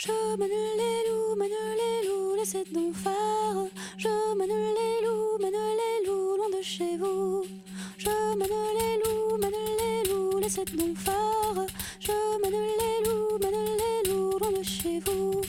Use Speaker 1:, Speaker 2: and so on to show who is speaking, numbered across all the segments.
Speaker 1: Je mène les loups, mène les loups, laissez donc faire. Je mène les loups, mène les loups, loin de chez vous. Je mène les loups, mène les loups, laissez donc faire. Je mène les loups, mène les loups, loin de chez vous.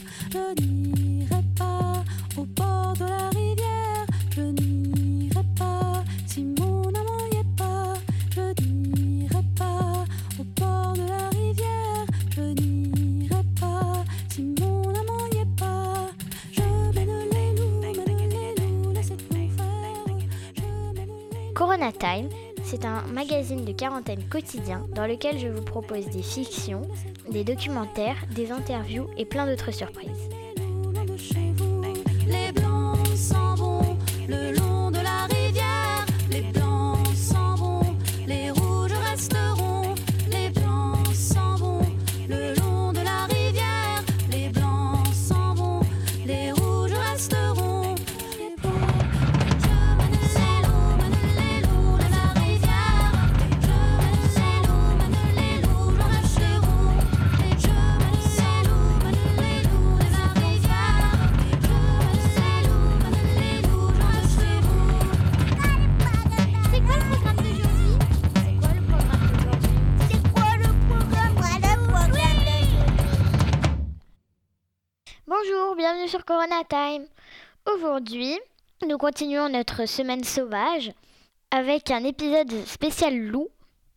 Speaker 2: Time, c'est un magazine de quarantaine quotidien dans lequel je vous propose des fictions, des documentaires, des interviews et plein d'autres surprises. Sur Corona Time. Aujourd'hui, nous continuons notre semaine sauvage avec un épisode spécial loup.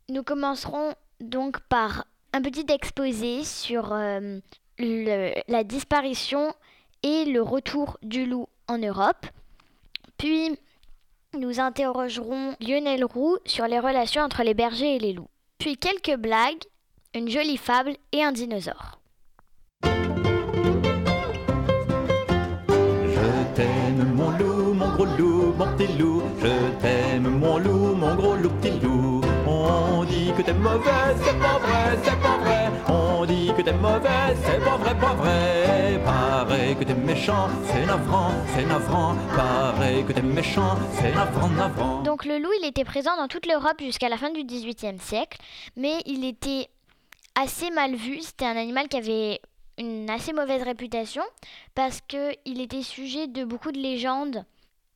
Speaker 2: Nous commencerons donc par un petit exposé sur euh, la disparition et le retour du loup en Europe. Puis, nous interrogerons Lionel Roux sur les relations entre les bergers et les loups. Puis quelques blagues, une jolie fable et un dinosaure.
Speaker 3: Gros loup, mon petit loup. Je t'aime mon loup, mon gros loup, petit loup. On dit que t'es mauvais, c'est pas vrai, c'est pas vrai. On dit que t'es mauvais, c'est pas vrai, pas vrai. Pareil que t'es méchant, c'est navrant, c'est navrant. Pareil que t'es méchant, c'est navrant, navrant.
Speaker 2: Donc le loup, il était présent dans toute l'Europe jusqu'à la fin du XVIIIe siècle, mais il était assez mal vu. C'était un animal qui avait une assez mauvaise réputation parce qu'il était sujet de beaucoup de légendes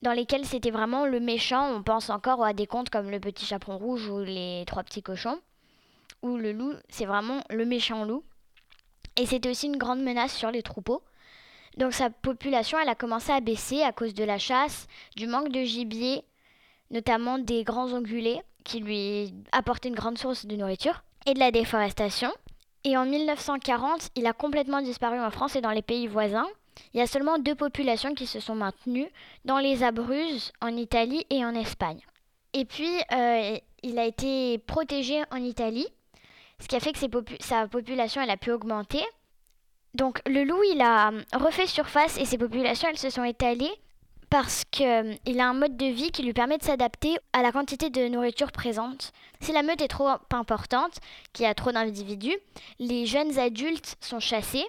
Speaker 2: dans lesquelles c'était vraiment le méchant. On pense encore à des contes comme le petit chaperon rouge ou les trois petits cochons, où le loup, c'est vraiment le méchant loup. Et c'était aussi une grande menace sur les troupeaux. Donc sa population, elle a commencé à baisser à cause de la chasse, du manque de gibier, notamment des grands ongulés qui lui apportaient une grande source de nourriture, et de la déforestation. Et en 1940, il a complètement disparu en France et dans les pays voisins. Il y a seulement deux populations qui se sont maintenues, dans les Abruzzes, en Italie et en Espagne. Et puis, euh, il a été protégé en Italie, ce qui a fait que sa population elle a pu augmenter. Donc le loup, il a euh, refait surface et ses populations, elles se sont étalées parce qu'il a un mode de vie qui lui permet de s'adapter à la quantité de nourriture présente. Si la meute est trop importante, qu'il y a trop d'individus, les jeunes adultes sont chassés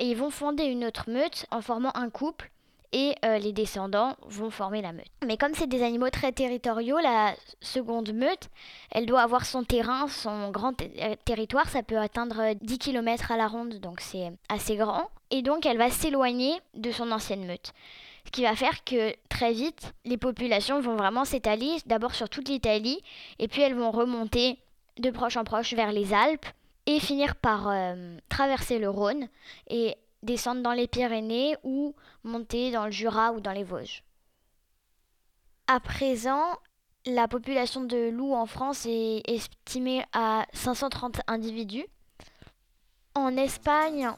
Speaker 2: et ils vont fonder une autre meute en formant un couple et euh, les descendants vont former la meute. Mais comme c'est des animaux très territoriaux, la seconde meute, elle doit avoir son terrain, son grand euh, territoire, ça peut atteindre euh, 10 km à la ronde, donc c'est assez grand. Et donc elle va s'éloigner de son ancienne meute. Ce qui va faire que très vite, les populations vont vraiment s'étaler, d'abord sur toute l'Italie, et puis elles vont remonter de proche en proche vers les Alpes, et finir par euh, traverser le Rhône et descendre dans les Pyrénées ou monter dans le Jura ou dans les Vosges. À présent, la population de loups en France est estimée à 530 individus. En Espagne,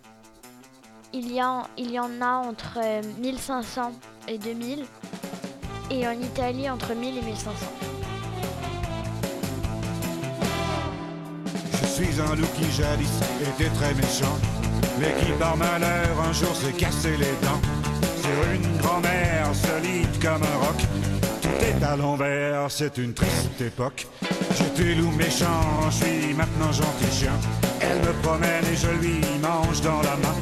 Speaker 2: il y, il y en a entre euh, 1500 et 2000. Et en Italie, entre 1000 et 1500.
Speaker 4: Suis un loup qui jadis était très méchant, mais qui par malheur un jour s'est cassé les dents. Sur une grand-mère solide comme un roc, tout est à l'envers, c'est une triste époque. J'étais loup méchant, je suis maintenant gentil chien. Elle me promène et je lui mange dans la main.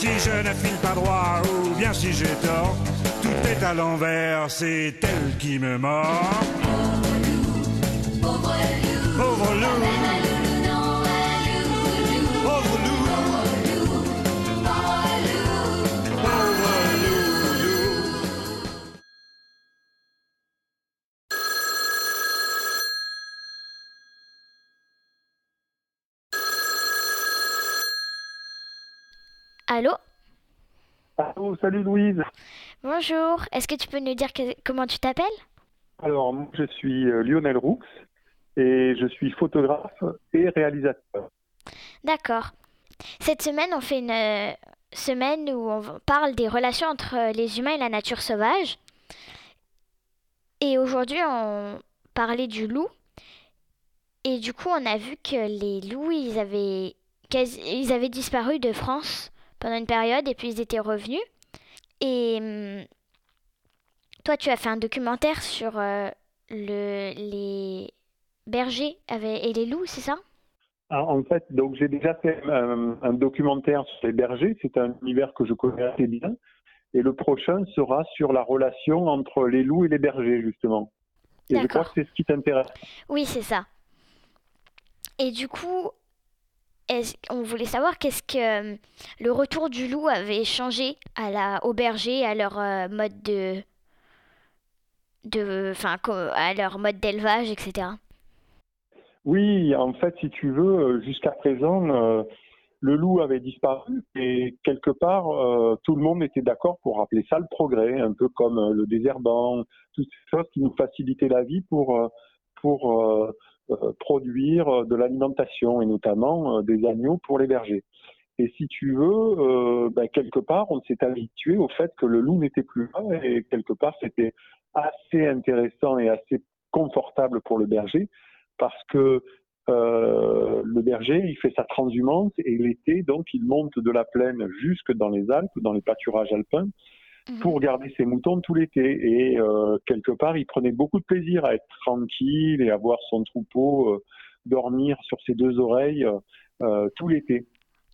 Speaker 4: Si je ne file pas droit ou bien si j'ai tort, tout est à l'envers, c'est elle qui me mord.
Speaker 2: Allô
Speaker 5: Allô, salut Louise.
Speaker 2: Bonjour. Est-ce que tu peux nous dire que- comment tu t'appelles?
Speaker 5: Alors, moi, je suis euh, Lionel Roux et je suis photographe et réalisateur.
Speaker 2: D'accord. Cette semaine, on fait une euh, semaine où on parle des relations entre euh, les humains et la nature sauvage. Et aujourd'hui, on parlait du loup. Et du coup, on a vu que les loups, ils avaient, ils avaient disparu de France pendant une période et puis ils étaient revenus. Et hum, toi, tu as fait un documentaire sur euh, le, les bergers avec- et les loups, c'est ça?
Speaker 5: Ah, En fait, donc j'ai déjà fait un, un documentaire sur les bergers. C'est un univers que je connais assez bien. Et le prochain sera sur la relation entre les loups et les bergers, justement. Et je crois que c'est ce qui t'intéresse.
Speaker 2: Oui, c'est ça. Et du coup, on voulait savoir qu'est-ce que euh, le retour du loup avait changé à la, à leur euh, mode de, de, enfin, à leur mode d'élevage, etc.
Speaker 5: Oui, en fait, si tu veux, euh, jusqu'à présent, le loup avait disparu et quelque part, tout le monde était d'accord pour appeler ça le progrès, un peu comme le désherbant, toutes ces choses qui nous facilitaient la vie pour, pour produire euh, de l'alimentation et notamment euh, des agneaux pour les bergers. Et si tu veux, euh, ben, quelque part, on s'est habitué au fait que le loup n'était plus là et quelque part, c'était assez intéressant et assez confortable pour le berger parce que euh, le berger, il fait sa transhumance et l'été, donc, il monte de la plaine jusque dans les Alpes, dans les pâturages alpins. Pour garder ses moutons tout l'été. Et euh, quelque part, il prenait beaucoup de plaisir à être tranquille et à voir son troupeau euh, dormir sur ses deux oreilles euh, tout l'été.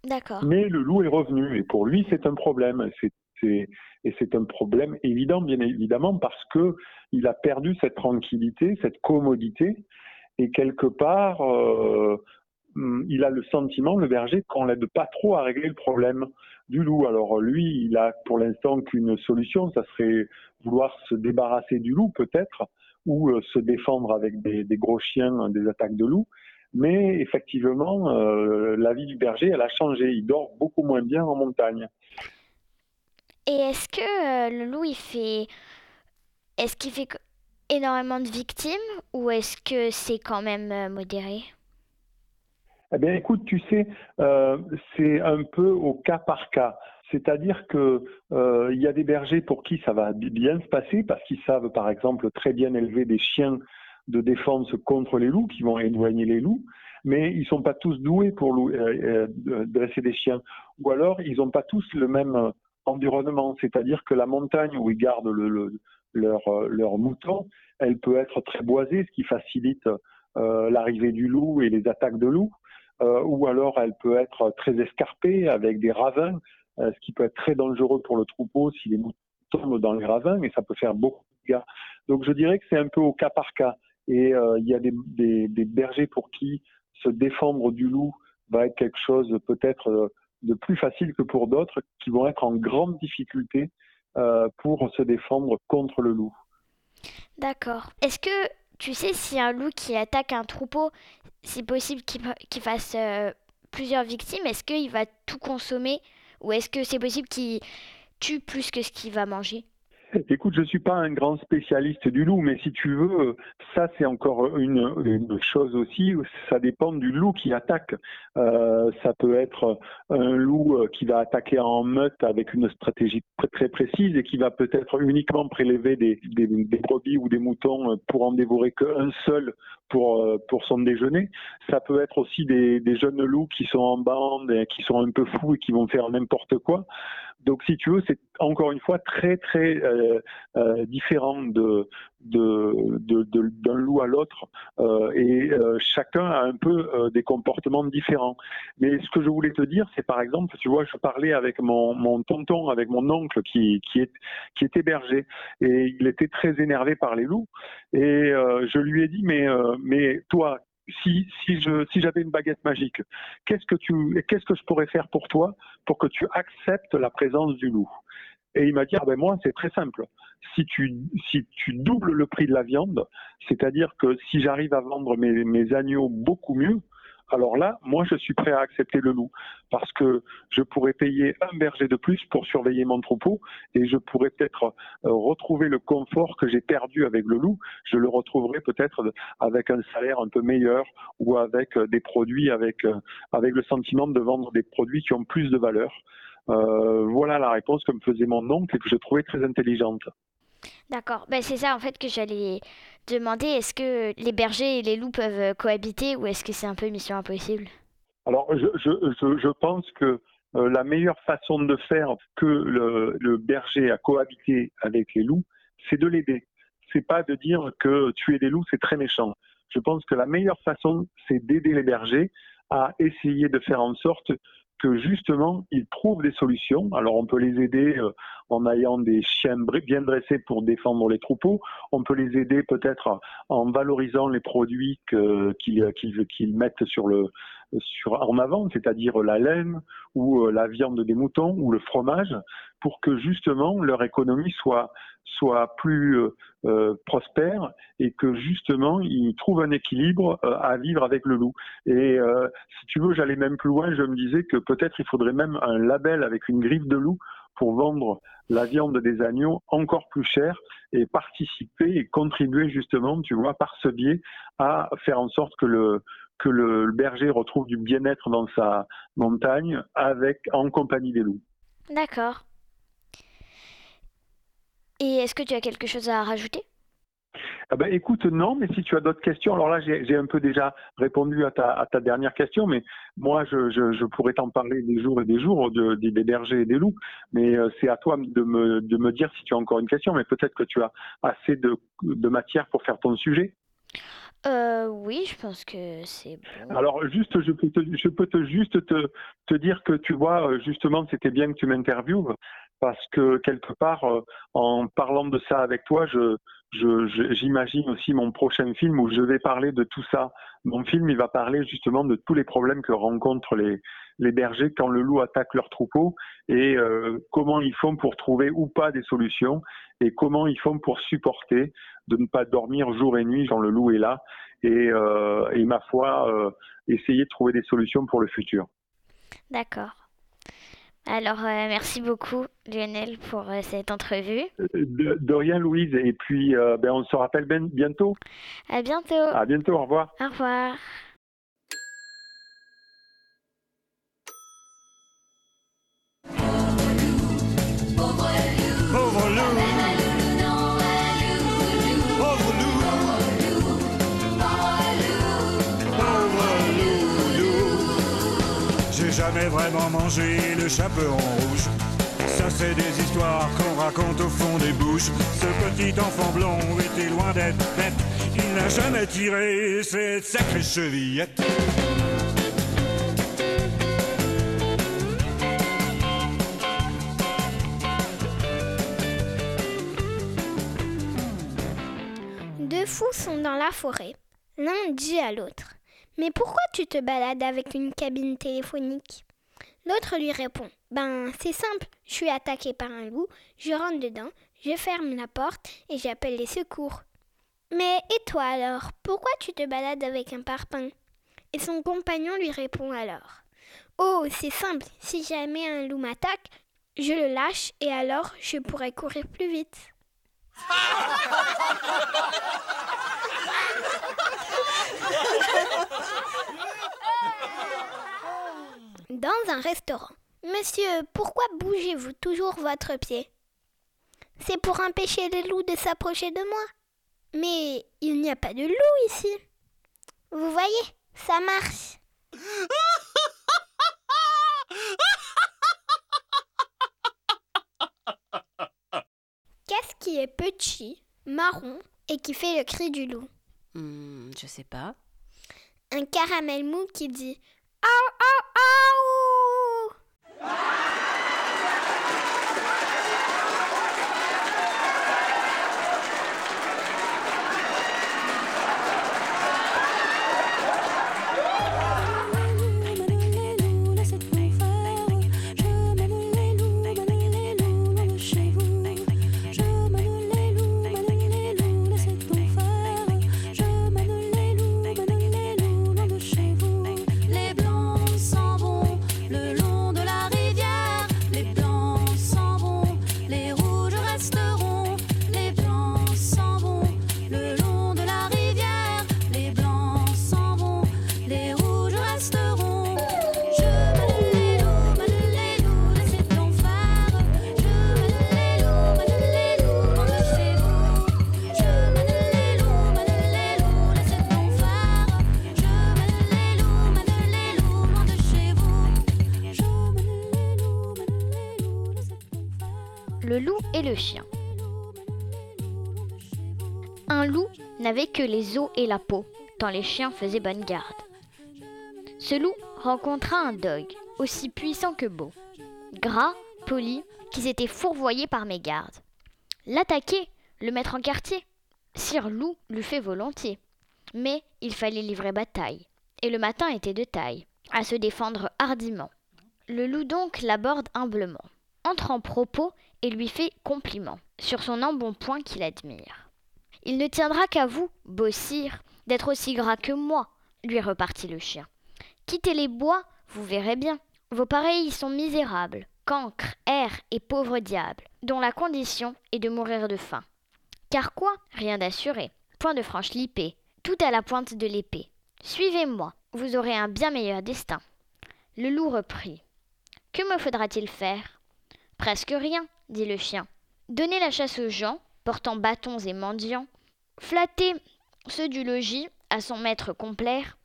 Speaker 2: D'accord.
Speaker 5: Mais le loup est revenu et pour lui, c'est un problème. C'est, c'est- et c'est un problème évident, bien évidemment, parce que il a perdu cette tranquillité, cette commodité, et quelque part, hum, il a le sentiment, le berger, qu'on l'aide pas trop à régler le problème du loup. Alors lui, il a pour l'instant qu'une solution, ça serait vouloir se débarrasser du loup peut-être, ou euh, se défendre avec des, gros chiens des attaques de loups. Mais effectivement, euh, la vie du berger, elle a changé. Il dort beaucoup moins bien en montagne.
Speaker 2: Et est-ce que euh, le loup, il fait, est-ce qu'il fait énormément de victimes ou est-ce que c'est quand même modéré?
Speaker 5: Eh bien, écoute, tu sais, euh, c'est un peu au cas par cas. C'est-à-dire que euh, y a des bergers pour qui ça va bi- bien se passer parce qu'ils savent, par exemple, très bien élever des chiens de défense contre les loups, qui vont éloigner les loups, mais ils sont pas tous doués pour euh, dresser des chiens. Ou alors, ils n'ont pas tous le même environnement. C'est-à-dire que la montagne où ils gardent le, le- leur, leur mouton, elle peut être très boisée, ce qui facilite l'arrivée du loup et les attaques de loups. Euh, ou alors elle peut être très escarpée avec des ravins, euh, ce qui peut être très dangereux pour le troupeau si les moutons tombent dans les ravins et ça peut faire beaucoup de dégâts. Donc je dirais que c'est un peu au cas par cas. Et euh, il y a des, bergers pour qui se défendre du loup va être quelque chose peut-être de plus facile que pour d'autres qui vont être en grande difficulté pour se défendre contre le loup.
Speaker 2: D'accord. Est-ce que tu sais si un loup qui attaque un troupeau, c'est possible qu'il fa- qu'il fasse euh, plusieurs victimes? Est-ce qu'il va tout consommer ou est-ce que c'est possible qu'il tue plus que ce qu'il va manger?
Speaker 5: Écoute, je suis pas un grand spécialiste du loup, mais si tu veux, ça c'est encore une, chose aussi. Ça dépend du loup qui attaque. Euh, ça peut être un loup euh, qui va attaquer en meute avec une stratégie très, très précise et qui va peut-être uniquement prélever des brebis ou des moutons pour en dévorer qu'un seul pour, euh, pour son déjeuner. Ça peut être aussi des, des jeunes loups qui sont en bande, et qui sont un peu fous et qui vont faire n'importe quoi. Donc, si tu veux, c'est encore une fois très très euh, euh, différent de de- de- d'un loup à l'autre, euh, et euh, chacun a un peu euh, des comportements différents. Mais ce que je voulais te dire, c'est par exemple, tu vois, je parlais avec mon, mon tonton, avec mon oncle qui qui est qui était berger, et il était très énervé par les loups, et euh, je lui ai dit, mais mais toi, si, si je si j'avais une baguette magique, qu'est-ce que tu qu'est-ce que je pourrais faire pour toi pour que tu acceptes la présence du loup? Et il m'a dit ah ben moi c'est très simple. Si tu si tu doubles le prix de la viande, c'est-à-dire que si j'arrive à vendre mes, mes agneaux beaucoup mieux, alors là, moi, je suis prêt à accepter le loup parce que je pourrais payer un berger de plus pour surveiller mon troupeau et je pourrais peut-être euh, retrouver le confort que j'ai perdu avec le loup. Je le retrouverai peut-être avec un salaire un peu meilleur ou avec euh, des produits, avec, euh, avec le sentiment de vendre des produits qui ont plus de valeur. Voilà la réponse que me faisait mon oncle et que je trouvais très intelligente.
Speaker 2: D'accord. Ben, c'est ça en fait que j'allais demander. Est-ce que les bergers et les loups peuvent euh, cohabiter ou est-ce que c'est un peu mission impossible?
Speaker 5: Alors, je, je, je, pense que euh, la meilleure façon de faire que le, le berger a cohabité avec les loups, c'est de l'aider. C'est pas de dire que tuer des loups, c'est très méchant. Je pense que la meilleure façon, c'est d'aider les bergers à essayer de faire en sorte que justement ils trouvent des solutions. Alors on peut les aider euh, en ayant des chiens bien dressés pour défendre les troupeaux. On peut les aider peut-être en valorisant les produits qu'ils mettent sur le sur en avant, c'est-à-dire la laine ou euh, la viande des moutons ou le fromage, pour que justement leur économie soit soit plus euh, euh, prospère et que justement ils trouvent un équilibre à vivre avec le loup. Et si tu veux, j'allais même plus loin, je me disais que peut-être il faudrait même un label avec une griffe de loup pour vendre la viande des agneaux encore plus cher et participer et contribuer justement, tu vois, par ce biais à faire en sorte que le que le, le berger retrouve du bien-être dans sa montagne avec en compagnie des loups.
Speaker 2: D'accord. Et est-ce que tu as quelque chose à rajouter?
Speaker 5: Ah ben, écoute, non, mais si tu as d'autres questions, alors là, j'ai un peu déjà répondu à ta, à ta dernière question, mais moi, je, je, je pourrais t'en parler des jours et des jours de, des, des bergers et des loups, mais euh, c'est à toi de me, de me dire si tu as encore une question, mais peut-être que tu as assez de, de matière pour faire ton sujet.
Speaker 2: Euh, oui, je pense que c'est bon.
Speaker 5: Alors juste, je peux te, juste te, te dire que tu vois, justement, c'était bien que tu m'interviewes parce que quelque part, euh, en parlant de ça avec toi, je- j'imagine aussi mon prochain film où je vais parler de tout ça. Mon film, il va parler justement de tous les problèmes que rencontrent les, les bergers quand le loup attaque leur troupeau et euh, comment ils font pour trouver ou pas des solutions et comment ils font pour supporter de ne pas dormir jour et nuit quand le loup est là et, euh, et ma foi, euh, essayer de trouver des solutions pour le futur.
Speaker 2: D'accord. Alors, euh, merci beaucoup, Lionel, pour euh, cette entrevue.
Speaker 5: De, de rien, Louise, et puis euh, ben, on se rappelle ben- bientôt.
Speaker 2: À bientôt.
Speaker 5: À bientôt, au revoir.
Speaker 2: Au revoir.
Speaker 4: Jamais vraiment mangé le chaperon rouge. Ça c'est des histoires qu'on raconte au fond des bouches. Ce petit enfant blond était loin d'être bête. Il n'a jamais tiré cette sacrée chevillette
Speaker 6: Deux fous sont dans la forêt. L'un dit à l'autre Mais pourquoi tu te balades avec une cabine téléphonique? L'autre lui répond Ben, c'est simple, je suis attaqué par un loup, je rentre dedans, je ferme la porte et j'appelle les secours. Mais et toi alors Pourquoi tu te balades avec un parpaing? Et son compagnon lui répond alors Oh, c'est simple, si jamais un loup m'attaque, je le lâche et alors je pourrai courir plus vite. Dans un restaurant. Monsieur, pourquoi bougez-vous toujours votre pied? C'est pour empêcher les loups de s'approcher de moi. Mais il n'y a pas de loup ici. Vous voyez, ça marche. Qu'est-ce qui est petit, marron et qui fait le cri du loup
Speaker 7: Hmm, je sais pas.
Speaker 6: Un caramel mou qui dit Aou,
Speaker 2: chien. Un loup n'avait que les os et la peau, tant les chiens faisaient bonne garde. Ce loup rencontra un dog, aussi puissant que beau, gras, poli, qui s'était fourvoyé par mes gardes. L'attaquer, le mettre en quartier, Sire Loup l'eût fait volontiers. Mais il fallait livrer bataille, et le matin était de taille, à se défendre hardiment. Le loup donc l'aborde humblement, entre en propos et lui fait compliment sur son embonpoint qu'il admire. Il ne tiendra qu'à vous, beau sire, d'être aussi gras que moi, lui repartit le chien. Quittez les bois, vous verrez bien. Vos pareils y sont misérables, cancres, airs et pauvres diables, dont la condition est de mourir de faim. Car quoi? Rien d'assuré. Point de franche lipée, tout à la pointe de l'épée. Suivez-moi, vous aurez un bien meilleur destin. Le loup reprit. Que me faudra-t-il faire? Presque rien, dit le chien. Donnez la chasse aux gens, portant bâtons et mendiants. Flattez ceux du logis à son maître complaire,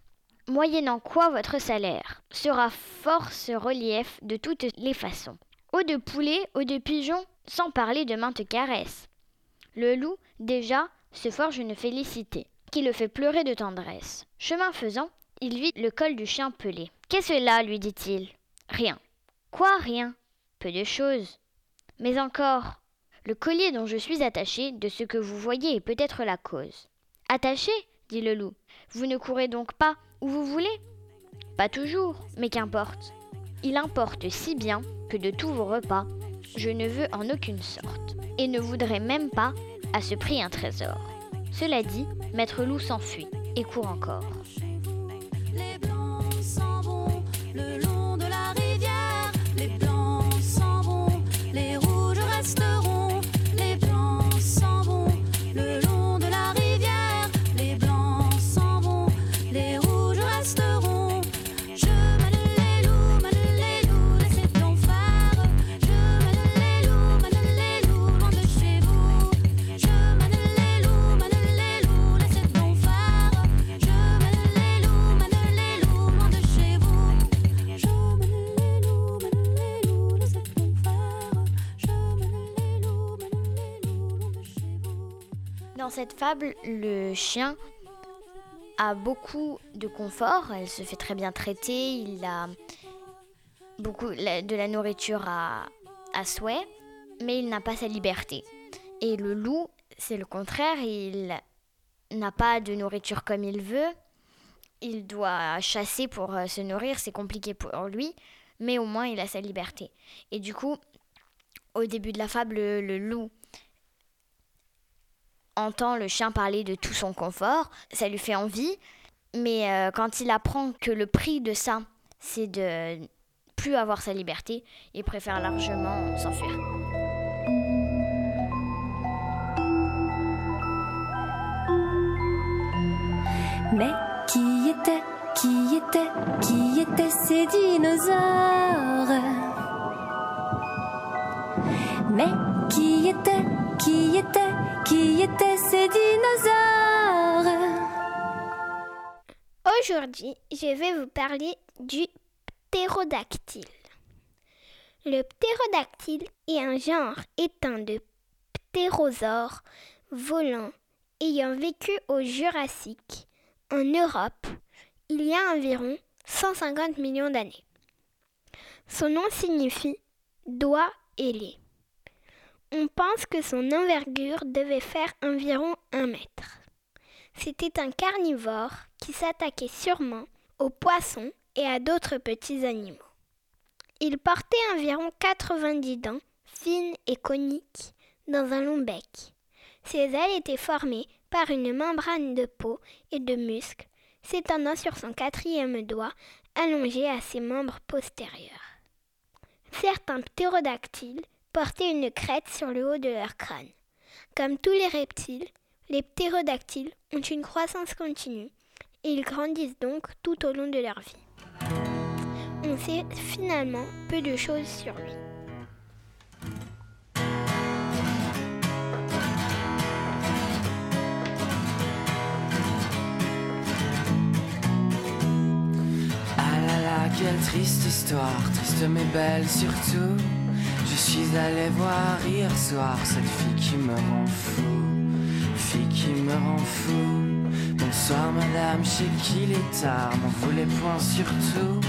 Speaker 2: moyennant quoi votre salaire sera force relief de toutes les façons. Eau de poulet, eau de pigeon, sans parler de maintes caresses. Le loup, déjà, se forge une félicité, qui le fait pleurer de tendresse. Chemin faisant, il vit le col du chien pelé. Qu'est-ce là lui dit-il? Rien. Quoi, rien? Peu de choses. Mais encore, le collier dont je suis attaché, de ce que vous voyez est peut-être la cause. Attaché dit le loup. Vous ne courez donc pas où vous voulez? Pas toujours, mais qu'importe. Il importe si bien que de tous vos repas, je ne veux en aucune sorte, et ne voudrais même pas à ce prix un trésor. Cela dit, Maître Loup s'enfuit et court encore. Dans cette fable, le chien a beaucoup de confort, elle se fait très bien traiter, il a beaucoup de la nourriture à, à souhait, mais il n'a pas sa liberté. Et le loup, c'est le contraire, il n'a pas de nourriture comme il veut, il doit chasser pour euh, se nourrir, c'est compliqué pour lui, mais au moins il a sa liberté. Et du coup, au début de la fable, le- le loup entend le chien parler de tout son confort, ça lui fait envie, mais euh, quand il apprend que le prix de ça, c'est de plus avoir sa liberté, il préfère largement s'enfuir.
Speaker 8: Mais qui était, qui était, qui étaient ces dinosaures? Mais qui était, qui étaient ces dinosaures
Speaker 6: Aujourd'hui, je vais vous parler du ptérodactyle. Le ptérodactyle est un genre éteint de ptérosaures volants ayant vécu au Jurassique en Europe il y a environ 150 millions d'années. Son nom signifie doigt ailé. On pense que son envergure devait faire environ un mètre. C'était un carnivore qui s'attaquait sûrement aux poissons et à d'autres petits animaux. Il portait environ 90 dents, fines et coniques, dans un long bec. Ses ailes étaient formées par une membrane de peau et de muscles s'étendant sur son quatrième doigt allongé à ses membres postérieurs. Certains ptérodactyles portaient une crête sur le haut de leur crâne. Comme tous les reptiles, les ptérodactyles ont une croissance continue et ils grandissent donc tout au long de leur vie. On sait finalement peu de choses sur lui.
Speaker 9: Ah là là, quelle triste histoire, triste mais belle surtout. Je suis allé voir hier soir cette fille qui me rend fou, fille qui me rend fou. Bonsoir madame, je sais qu'il est tard, m'en voulez point surtout.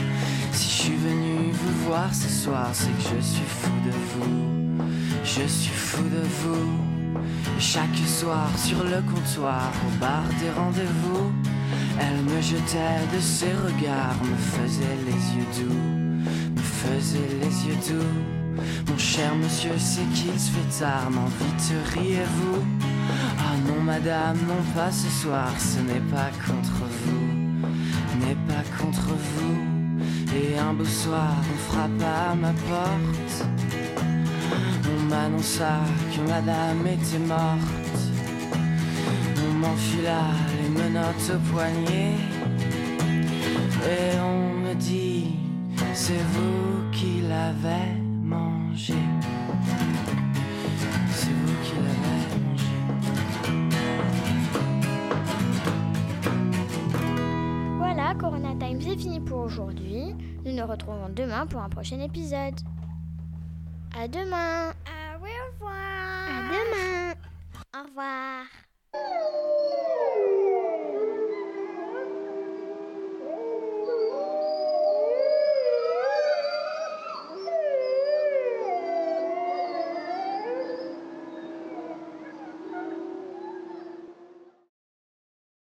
Speaker 9: Si je suis venu vous voir ce soir, c'est que je suis fou de vous, je suis fou de vous. Chaque soir sur le comptoir, au bar des rendez-vous, elle me jetait de ses regards, me faisait les yeux doux, me faisait les yeux doux. Cher monsieur, c'est qu'il se fait tard, m'en vite riez-vous. Ah non madame, non pas ce soir, ce n'est pas contre vous, n'est pas contre vous. Et un beau soir, on frappa à ma porte. On m'annonça que madame était morte. On m'enfila les menottes au poignet. Et on me dit, c'est vous qui l'avez
Speaker 2: Nous nous retrouvons demain pour un prochain épisode. À demain
Speaker 6: Ah oui, au revoir. À demain.
Speaker 2: Au revoir